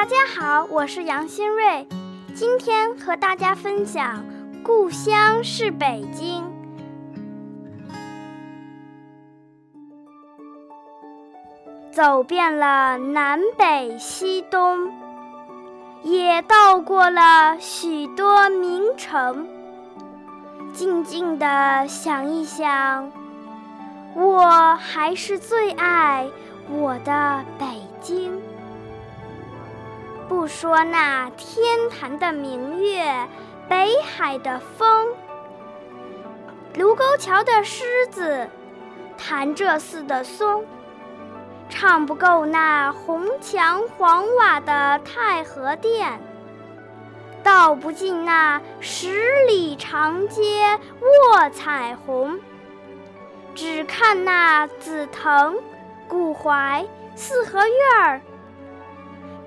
大家好，我是杨新瑞，今天和大家分享《故乡是北京》。走遍了南北西东，也到过了许多名城。静静地想一想，我还是最爱我的北京。不说那天坛的明月，北海的风，卢沟桥的狮子，潭柘寺的松，唱不够那红墙黄瓦的太和殿，道不尽那十里长街卧彩虹，只看那紫藤、古槐、四合院儿。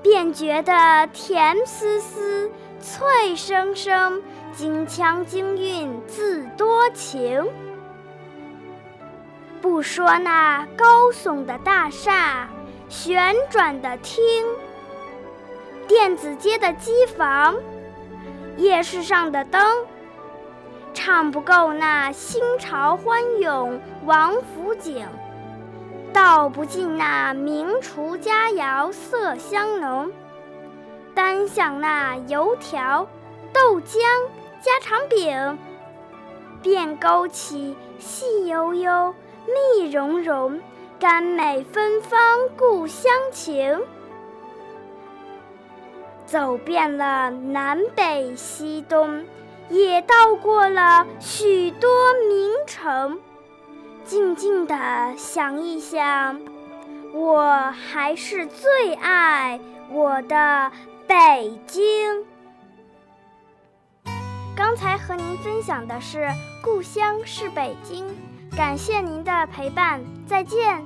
便觉得甜丝丝、脆生生、京腔京韵自多情。不说那高耸的大厦、旋转的厅、电子街的机房、夜市上的灯，唱不够那新潮欢涌、王府井。道不尽那名厨佳肴色香浓，单想那油条、豆浆、家常饼，便勾起细悠悠、蜜融融、甘美芬芳故乡情。走遍了南北西东，也到过了许多名城。静静地想一想，我还是最爱我的北京。刚才和您分享的是《故乡是北京》，感谢您的陪伴，再见。